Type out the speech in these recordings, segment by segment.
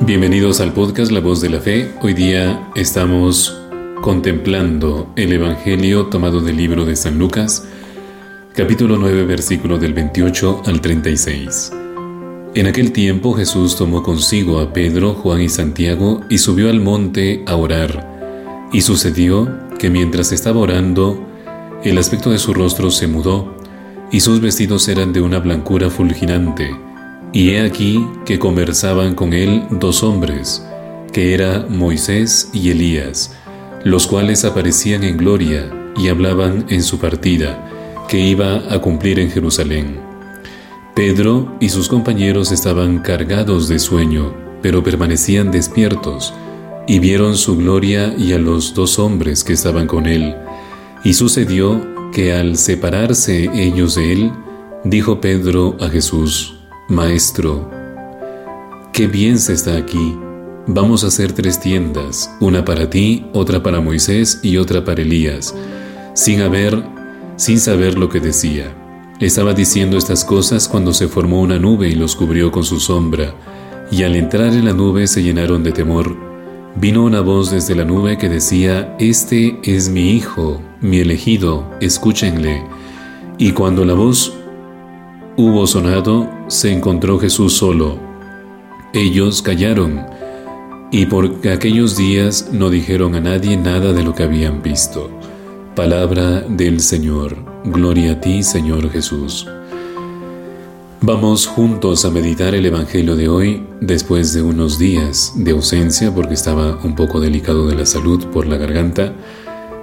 Bienvenidos al podcast La Voz de la Fe. Hoy día estamos contemplando el Evangelio tomado del libro de San Lucas, capítulo 9, versículo del 28 al 36. En aquel tiempo Jesús tomó consigo a Pedro, Juan y Santiago y subió al monte a orar. Y sucedió que mientras estaba orando, el aspecto de su rostro se mudó y sus vestidos eran de una blancura fulginante y he aquí que conversaban con él dos hombres, que era Moisés y Elías, los cuales aparecían en gloria y hablaban en su partida, que iba a cumplir en Jerusalén. Pedro y sus compañeros estaban cargados de sueño, pero permanecían despiertos, y vieron su gloria y a los dos hombres que estaban con él. Y sucedió que al separarse ellos de él, dijo Pedro a Jesús, Maestro, qué bien se está aquí. Vamos a hacer tres tiendas, una para ti, otra para Moisés y otra para Elías, sin haber, sin saber lo que decía. Estaba diciendo estas cosas cuando se formó una nube y los cubrió con su sombra, y al entrar en la nube se llenaron de temor. Vino una voz desde la nube que decía, Este es mi Hijo, mi elegido, escúchenle. Y cuando la voz hubo sonado, se encontró Jesús solo. Ellos callaron y por aquellos días no dijeron a nadie nada de lo que habían visto. Palabra del Señor. Gloria a ti, Señor Jesús. Vamos juntos a meditar el Evangelio de hoy después de unos días de ausencia porque estaba un poco delicado de la salud por la garganta.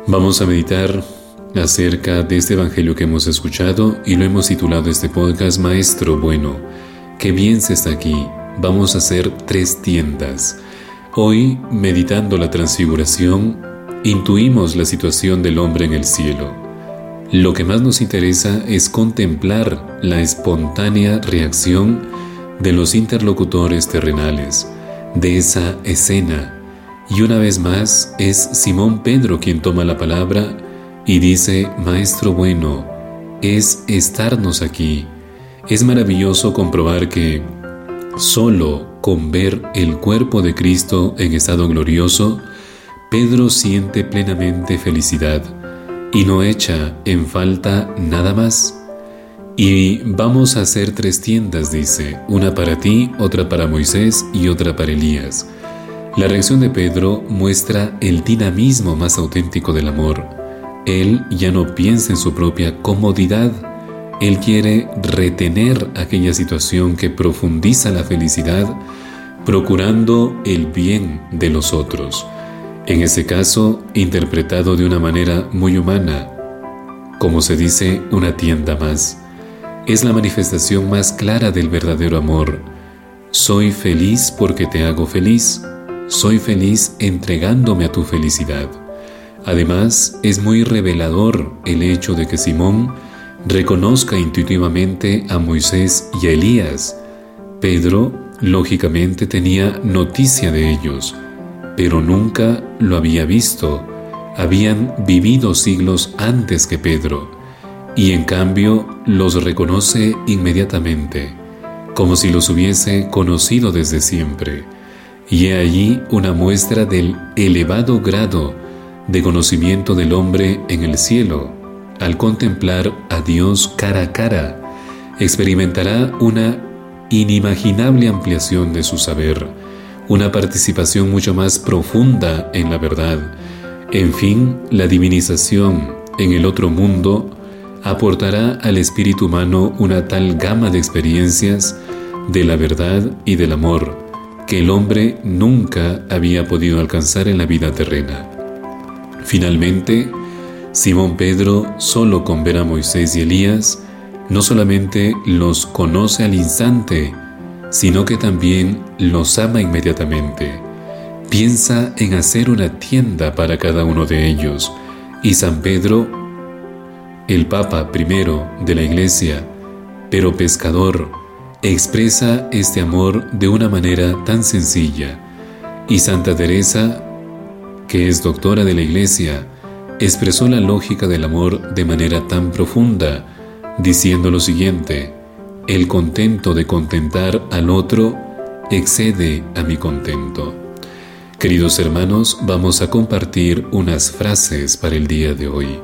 Vamos a meditar acerca de este Evangelio que hemos escuchado y lo hemos titulado este podcast Maestro Bueno. Qué bien se está aquí. Vamos a hacer tres tiendas. Hoy, meditando la transfiguración, intuimos la situación del hombre en el cielo. Lo que más nos interesa es contemplar la espontánea reacción de los interlocutores terrenales, de esa escena. Y una vez más es Simón Pedro quien toma la palabra y dice, Maestro bueno, es estarnos aquí. Es maravilloso comprobar que solo con ver el cuerpo de Cristo en estado glorioso, Pedro siente plenamente felicidad y no echa en falta nada más. Y vamos a hacer tres tiendas, dice, una para ti, otra para Moisés y otra para Elías. La reacción de Pedro muestra el dinamismo más auténtico del amor él ya no piensa en su propia comodidad. Él quiere retener aquella situación que profundiza la felicidad, procurando el bien de los otros. En ese caso, interpretado de una manera muy humana, como se dice, una tienda más. Es la manifestación más clara del verdadero amor. Soy feliz porque te hago feliz. Soy feliz entregándome a tu felicidad. Además, es muy revelador el hecho de que Simón reconozca intuitivamente a Moisés y a Elías. Pedro, lógicamente, tenía noticia de ellos, pero nunca lo había visto. Habían vivido siglos antes que Pedro, y en cambio los reconoce inmediatamente, como si los hubiese conocido desde siempre. Y he allí una muestra del elevado grado de conocimiento del hombre en el cielo, al contemplar a Dios cara a cara, experimentará una inimaginable ampliación de su saber, una participación mucho más profunda en la verdad. En fin, la divinización en el otro mundo aportará al espíritu humano una tal gama de experiencias de la verdad y del amor que el hombre nunca había podido alcanzar en la vida terrena. Finalmente, Simón Pedro, solo con ver a Moisés y Elías, no solamente los conoce al instante, sino que también los ama inmediatamente. Piensa en hacer una tienda para cada uno de ellos, y San Pedro, el Papa primero de la Iglesia, pero pescador, expresa este amor de una manera tan sencilla, y Santa Teresa que es doctora de la Iglesia, expresó la lógica del amor de manera tan profunda, diciendo lo siguiente, el contento de contentar al otro excede a mi contento. Queridos hermanos, vamos a compartir unas frases para el día de hoy.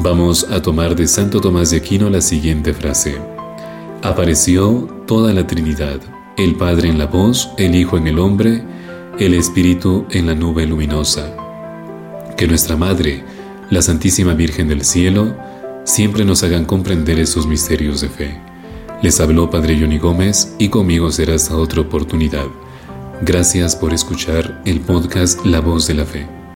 Vamos a tomar de Santo Tomás de Aquino la siguiente frase. Apareció toda la Trinidad, el Padre en la voz, el Hijo en el hombre, el Espíritu en la nube luminosa. Que nuestra Madre, la Santísima Virgen del Cielo, siempre nos hagan comprender esos misterios de fe. Les habló Padre Johnny Gómez y conmigo será hasta otra oportunidad. Gracias por escuchar el podcast La Voz de la Fe.